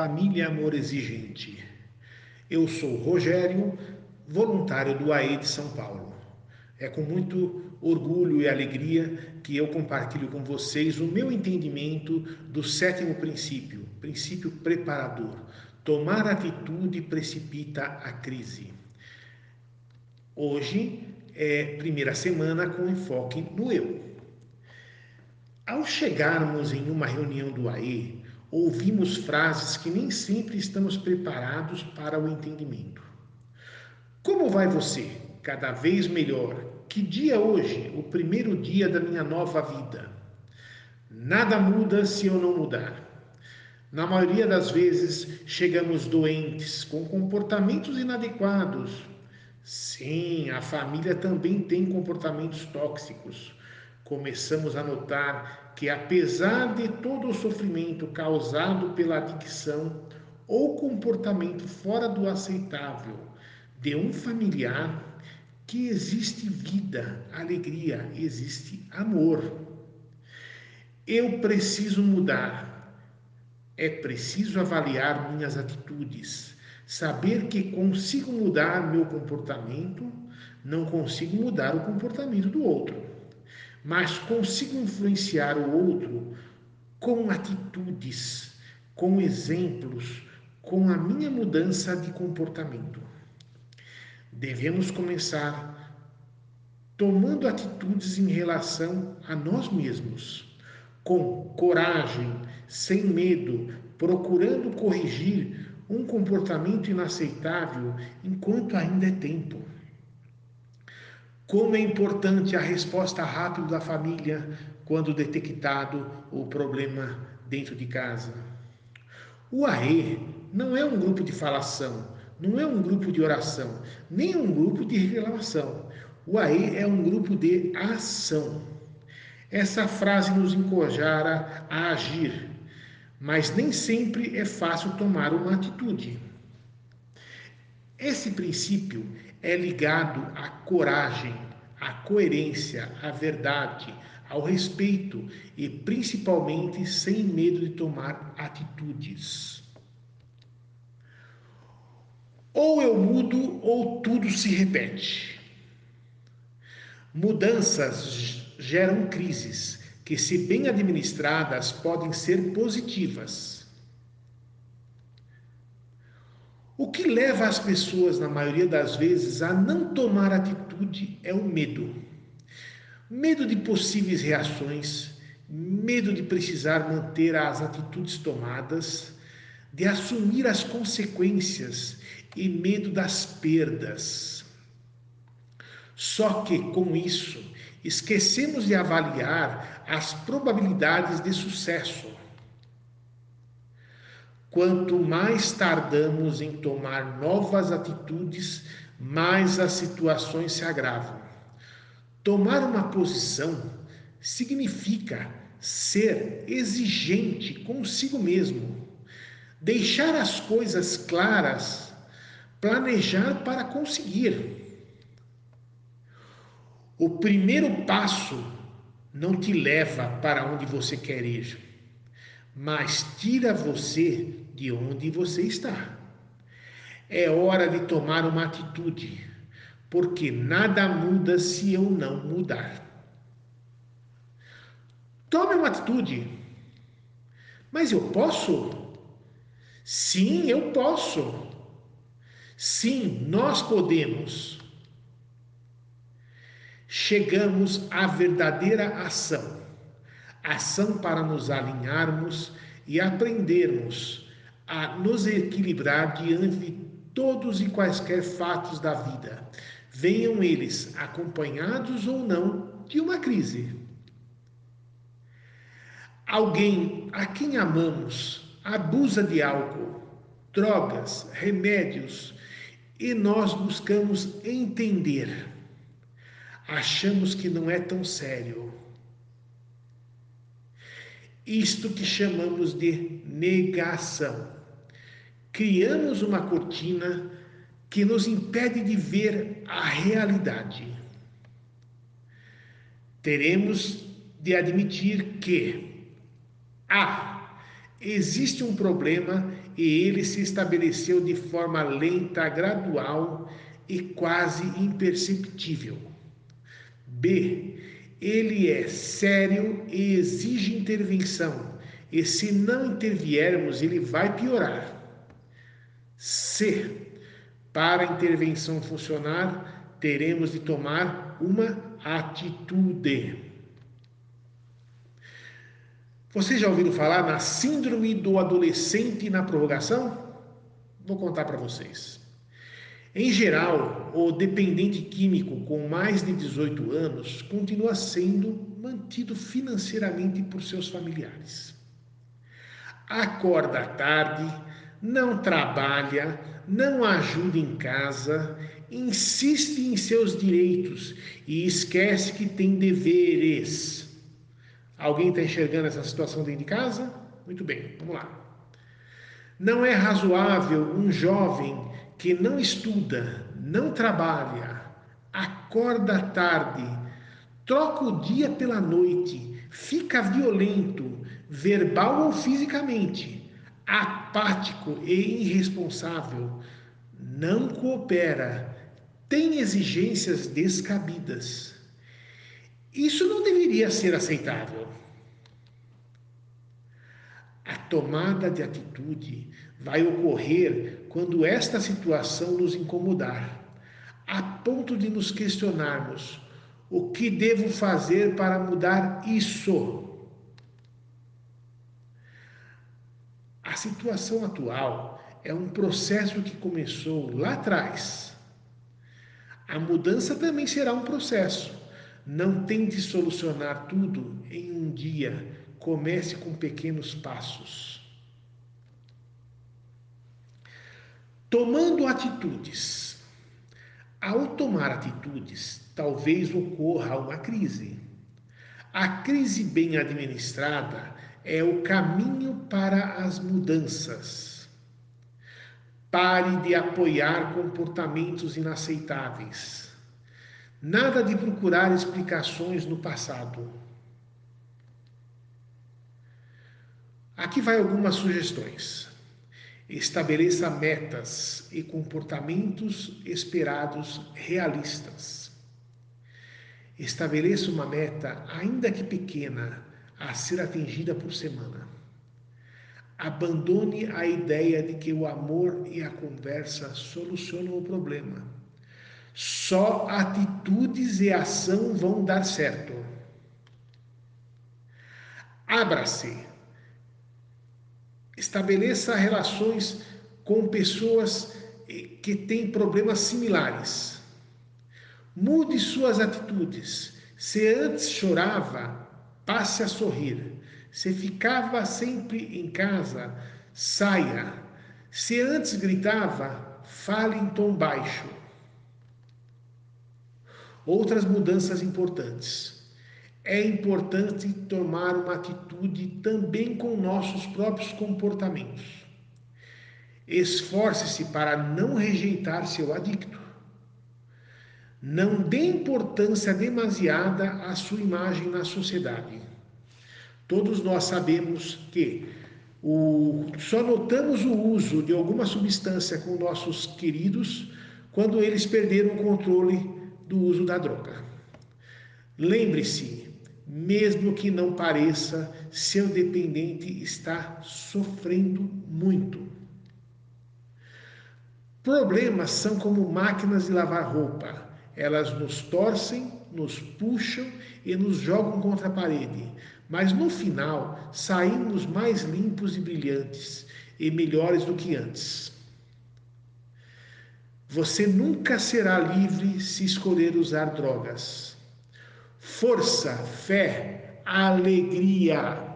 Família Amor Exigente. Eu sou Rogério, voluntário do AE de São Paulo. É com muito orgulho e alegria que eu compartilho com vocês o meu entendimento do sétimo princípio, princípio preparador. Tomar atitude precipita a crise. Hoje é primeira semana com enfoque no eu. Ao chegarmos em uma reunião do AE, ouvimos frases que nem sempre estamos preparados para o entendimento. Como vai você? Cada vez melhor. Que dia hoje? O primeiro dia da minha nova vida. Nada muda se eu não mudar. Na maioria das vezes, chegamos doentes, com comportamentos inadequados. Sim, a família também tem comportamentos tóxicos começamos a notar que, apesar de todo o sofrimento causado pela adicção ou comportamento fora do aceitável de um familiar, que existe vida, alegria, existe amor. Eu preciso mudar. É preciso avaliar minhas atitudes, saber que consigo mudar meu comportamento, não consigo mudar o comportamento do outro mas consigo influenciar o outro com atitudes, com exemplos, com a minha mudança de comportamento. Devemos começar tomando atitudes em relação a nós mesmos, com coragem, sem medo, procurando corrigir um comportamento inaceitável enquanto ainda é tempo. Como é importante a resposta rápida da família quando detectado o problema dentro de casa. O AE não é um grupo de falação, não é um grupo de oração, nem um grupo de reclamação. O AE é um grupo de ação. Essa frase nos encorajara a agir, mas nem sempre é fácil tomar uma atitude. Esse princípio é ligado à coragem, à coerência, à verdade, ao respeito e principalmente sem medo de tomar atitudes. Ou eu mudo ou tudo se repete. Mudanças geram crises que, se bem administradas, podem ser positivas O que leva as pessoas, na maioria das vezes, a não tomar atitude é o medo. Medo de possíveis reações, medo de precisar manter as atitudes tomadas, de assumir as consequências e medo das perdas. Só que com isso, esquecemos de avaliar as probabilidades de sucesso Quanto mais tardamos em tomar novas atitudes, mais as situações se agravam. Tomar uma posição significa ser exigente consigo mesmo, deixar as coisas claras, planejar para conseguir. O primeiro passo não te leva para onde você quer ir, mas tira você de onde você está. É hora de tomar uma atitude, porque nada muda se eu não mudar. Tome uma atitude. Mas eu posso? Sim, eu posso. Sim, nós podemos. Chegamos à verdadeira ação ação para nos alinharmos e aprendermos a nos equilibrar diante de todos e quaisquer fatos da vida, venham eles acompanhados ou não de uma crise. Alguém a quem amamos abusa de álcool, drogas, remédios e nós buscamos entender. Achamos que não é tão sério. Isto que chamamos de negação criamos uma cortina que nos impede de ver a realidade. Teremos de admitir que A. Existe um problema e ele se estabeleceu de forma lenta, gradual e quase imperceptível. B. Ele é sério e exige intervenção, e se não interviermos, ele vai piorar. C. Para a intervenção funcionar, teremos de tomar uma atitude. Vocês já ouviram falar na síndrome do adolescente na prorrogação? Vou contar para vocês. Em geral, o dependente químico com mais de 18 anos continua sendo mantido financeiramente por seus familiares. Acorda tarde, não trabalha, não ajuda em casa, insiste em seus direitos e esquece que tem deveres Alguém está enxergando essa situação dentro de casa? Muito bem, vamos lá. Não é razoável um jovem que não estuda, não trabalha, acorda tarde, troca o dia pela noite, fica violento, verbal ou fisicamente, apático e irresponsável, não coopera, tem exigências descabidas isso não deveria ser aceitável. A tomada de atitude vai ocorrer quando esta situação nos incomodar, a ponto de nos questionarmos: o que devo fazer para mudar isso? A situação atual é um processo que começou lá atrás. A mudança também será um processo não tente solucionar tudo em um dia. Comece com pequenos passos. Tomando atitudes. Ao tomar atitudes, talvez ocorra uma crise. A crise bem administrada é o caminho para as mudanças. Pare de apoiar comportamentos inaceitáveis. Nada de procurar explicações no passado. Aqui vai algumas sugestões. Estabeleça metas e comportamentos esperados realistas. Estabeleça uma meta, ainda que pequena, a ser atingida por semana. Abandone a ideia de que o amor e a conversa solucionam o problema só atitudes e ação vão dar certo. Abra-se. Estabeleça relações com pessoas que têm problemas similares. Mude suas atitudes. Se antes chorava, passe a sorrir. Se ficava sempre em casa, saia. Se antes gritava, fale em tom baixo. Outras mudanças importantes. É importante tomar uma atitude também com nossos próprios comportamentos. Esforce-se para não rejeitar seu adicto. Não dê importância demasiada à sua imagem na sociedade. Todos nós sabemos que o, só notamos o uso de alguma substância com nossos queridos quando eles perderam o controle do uso da droga. Lembre-se, mesmo que não pareça, seu dependente está sofrendo muito. Problemas são como máquinas de lavar roupa. Elas nos torcem, nos puxam e nos jogam contra a parede. Mas no final, saímos mais limpos e brilhantes e melhores do que antes. Você nunca será livre se escolher usar drogas. Força, fé, alegria,